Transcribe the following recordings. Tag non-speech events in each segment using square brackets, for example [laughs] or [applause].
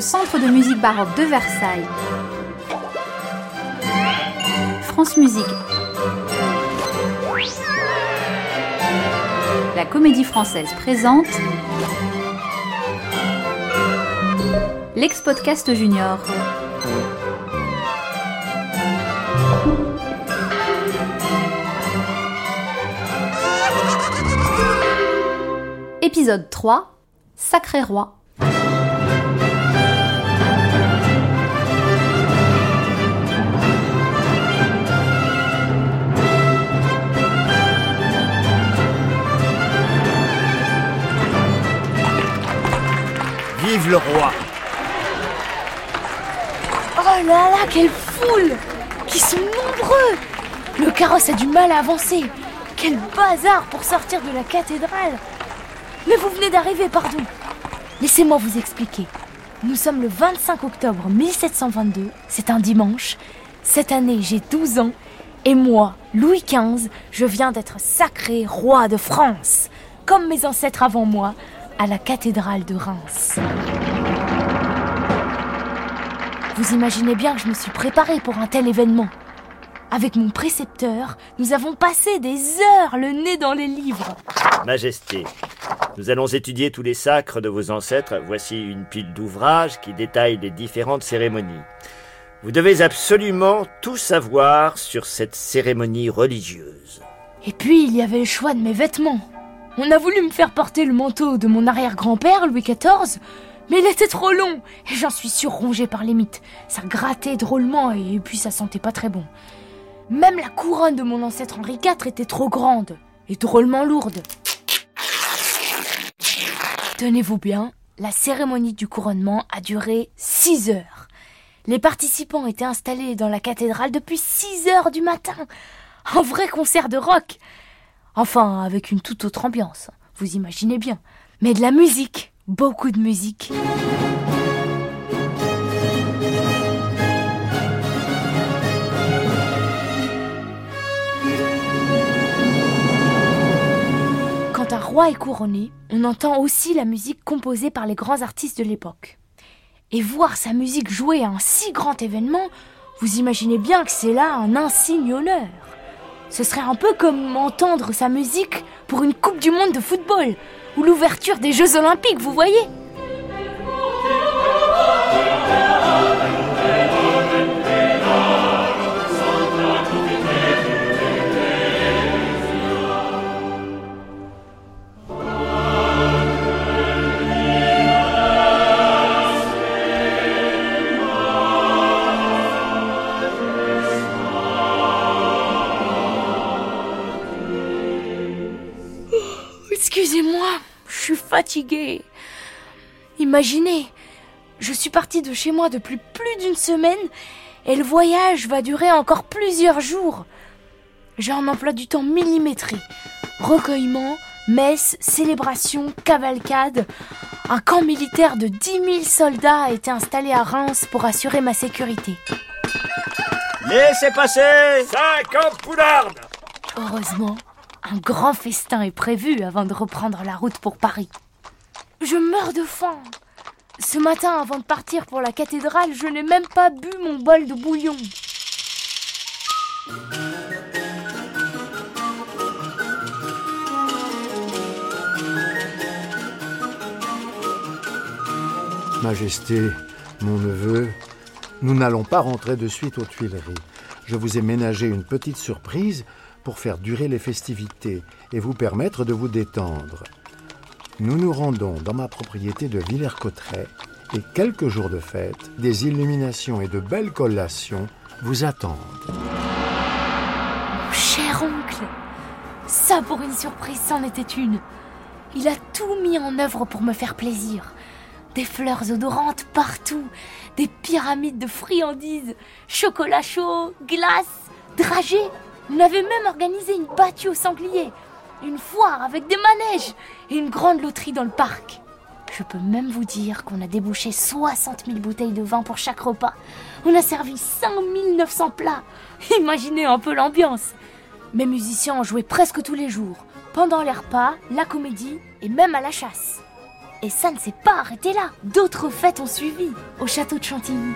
le Centre de musique baroque de Versailles, France Musique, la Comédie Française présente l'ex-podcast junior. Épisode 3 Sacré Roi. Vive le roi Oh là là, quelle foule Qui sont nombreux Le carrosse a du mal à avancer. Quel bazar pour sortir de la cathédrale Mais vous venez d'arriver, pardon. Laissez-moi vous expliquer. Nous sommes le 25 octobre 1722, c'est un dimanche. Cette année, j'ai 12 ans. Et moi, Louis XV, je viens d'être sacré roi de France, comme mes ancêtres avant moi, à la cathédrale de Reims. Vous imaginez bien que je me suis préparée pour un tel événement. Avec mon précepteur, nous avons passé des heures le nez dans les livres. Majesté, nous allons étudier tous les sacres de vos ancêtres. Voici une pile d'ouvrages qui détaillent les différentes cérémonies. Vous devez absolument tout savoir sur cette cérémonie religieuse. Et puis, il y avait le choix de mes vêtements. On a voulu me faire porter le manteau de mon arrière-grand-père, Louis XIV, mais il était trop long et j'en suis surrongée par les mythes. Ça grattait drôlement et puis ça sentait pas très bon. Même la couronne de mon ancêtre Henri IV était trop grande et drôlement lourde. Tenez-vous bien, la cérémonie du couronnement a duré 6 heures. Les participants étaient installés dans la cathédrale depuis 6 heures du matin. Un vrai concert de rock. Enfin, avec une toute autre ambiance, vous imaginez bien. Mais de la musique, beaucoup de musique. Quand un roi est couronné, on entend aussi la musique composée par les grands artistes de l'époque. Et voir sa musique jouée à un si grand événement, vous imaginez bien que c'est là un insigne honneur. Ce serait un peu comme entendre sa musique pour une Coupe du Monde de football ou l'ouverture des Jeux Olympiques, vous voyez fatiguée. Imaginez, je suis partie de chez moi depuis plus d'une semaine et le voyage va durer encore plusieurs jours. J'ai un emploi du temps millimétré. Recueillement, messe, célébration, cavalcade. Un camp militaire de 10 000 soldats a été installé à Reims pour assurer ma sécurité. Laissez passer 50 poulardes Heureusement, un grand festin est prévu avant de reprendre la route pour Paris. Je meurs de faim. Ce matin, avant de partir pour la cathédrale, je n'ai même pas bu mon bol de bouillon. Majesté, mon neveu, nous n'allons pas rentrer de suite aux Tuileries. Je vous ai ménagé une petite surprise pour faire durer les festivités et vous permettre de vous détendre. Nous nous rendons dans ma propriété de Villers-Cotterêts et quelques jours de fête, des illuminations et de belles collations vous attendent. Cher oncle, ça pour une surprise, c'en était une. Il a tout mis en œuvre pour me faire plaisir. Des fleurs odorantes partout, des pyramides de friandises, chocolat chaud, glace, dragées. On avait même organisé une battue au sanglier, une foire avec des manèges et une grande loterie dans le parc. Je peux même vous dire qu'on a débouché 60 000 bouteilles de vin pour chaque repas. On a servi 5 900 plats. [laughs] Imaginez un peu l'ambiance. Mes musiciens ont joué presque tous les jours, pendant les repas, la comédie et même à la chasse. Et ça ne s'est pas arrêté là. D'autres fêtes ont suivi au château de Chantilly.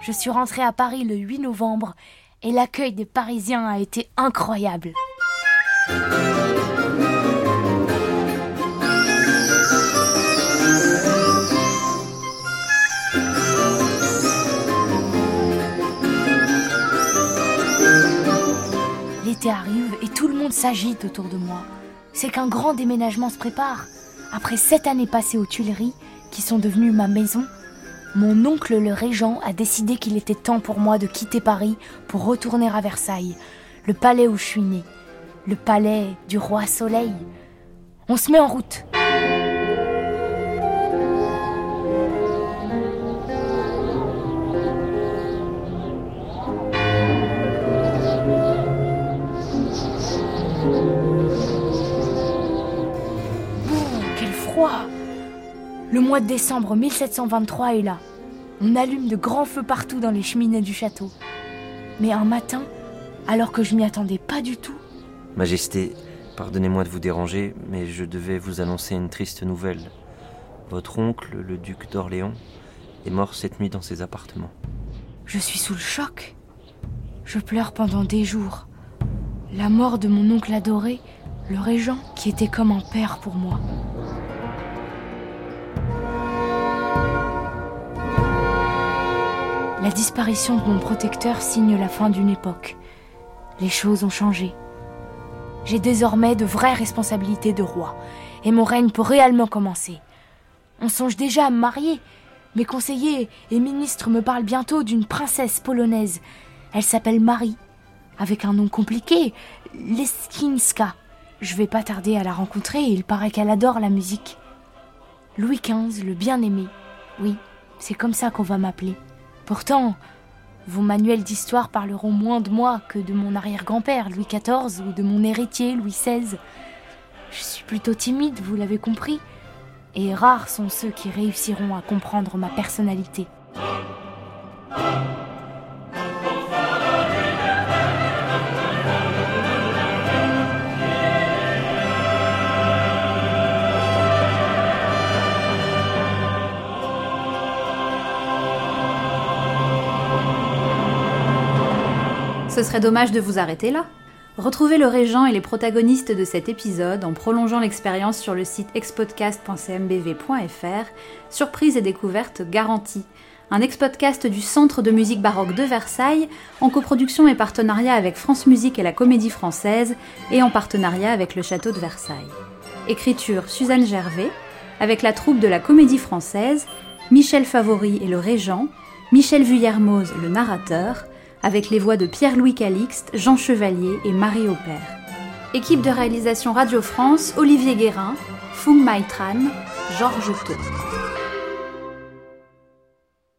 Je suis rentrée à Paris le 8 novembre et l'accueil des Parisiens a été incroyable. L'été arrive et tout le monde s'agite autour de moi. C'est qu'un grand déménagement se prépare. Après sept années passées aux Tuileries, qui sont devenues ma maison, mon oncle le régent a décidé qu'il était temps pour moi de quitter Paris pour retourner à Versailles, le palais où je suis née, le palais du roi Soleil. On se met en route. quel froid Le mois de décembre 1723 est là. On allume de grands feux partout dans les cheminées du château. Mais un matin, alors que je m'y attendais pas du tout, Majesté, pardonnez-moi de vous déranger, mais je devais vous annoncer une triste nouvelle. Votre oncle, le duc d'Orléans, est mort cette nuit dans ses appartements. je suis sous le choc. Je pleure pendant des jours. La mort de mon oncle adoré, le régent, qui était comme un père pour moi. La disparition de mon protecteur signe la fin d'une époque. Les choses ont changé. J'ai désormais de vraies responsabilités de roi, et mon règne peut réellement commencer. On songe déjà à me marier. Mes conseillers et ministres me parlent bientôt d'une princesse polonaise. Elle s'appelle Marie, avec un nom compliqué, Leskinska. Je vais pas tarder à la rencontrer il paraît qu'elle adore la musique. Louis XV, le bien-aimé. Oui, c'est comme ça qu'on va m'appeler. Pourtant, vos manuels d'histoire parleront moins de moi que de mon arrière-grand-père Louis XIV ou de mon héritier Louis XVI. Je suis plutôt timide, vous l'avez compris, et rares sont ceux qui réussiront à comprendre ma personnalité. Ce serait dommage de vous arrêter là. Retrouvez le régent et les protagonistes de cet épisode en prolongeant l'expérience sur le site expodcast.cmbv.fr. Surprise et découverte garantie. Un ex-podcast du Centre de musique baroque de Versailles, en coproduction et partenariat avec France Musique et la Comédie Française, et en partenariat avec le Château de Versailles. Écriture Suzanne Gervais, avec la troupe de la Comédie Française, Michel Favori et le régent, Michel Vuillermoz le narrateur, avec les voix de Pierre-Louis Calixte, Jean Chevalier et Marie Aupert. Équipe de réalisation Radio France, Olivier Guérin, Fung Maitran, Georges Thau.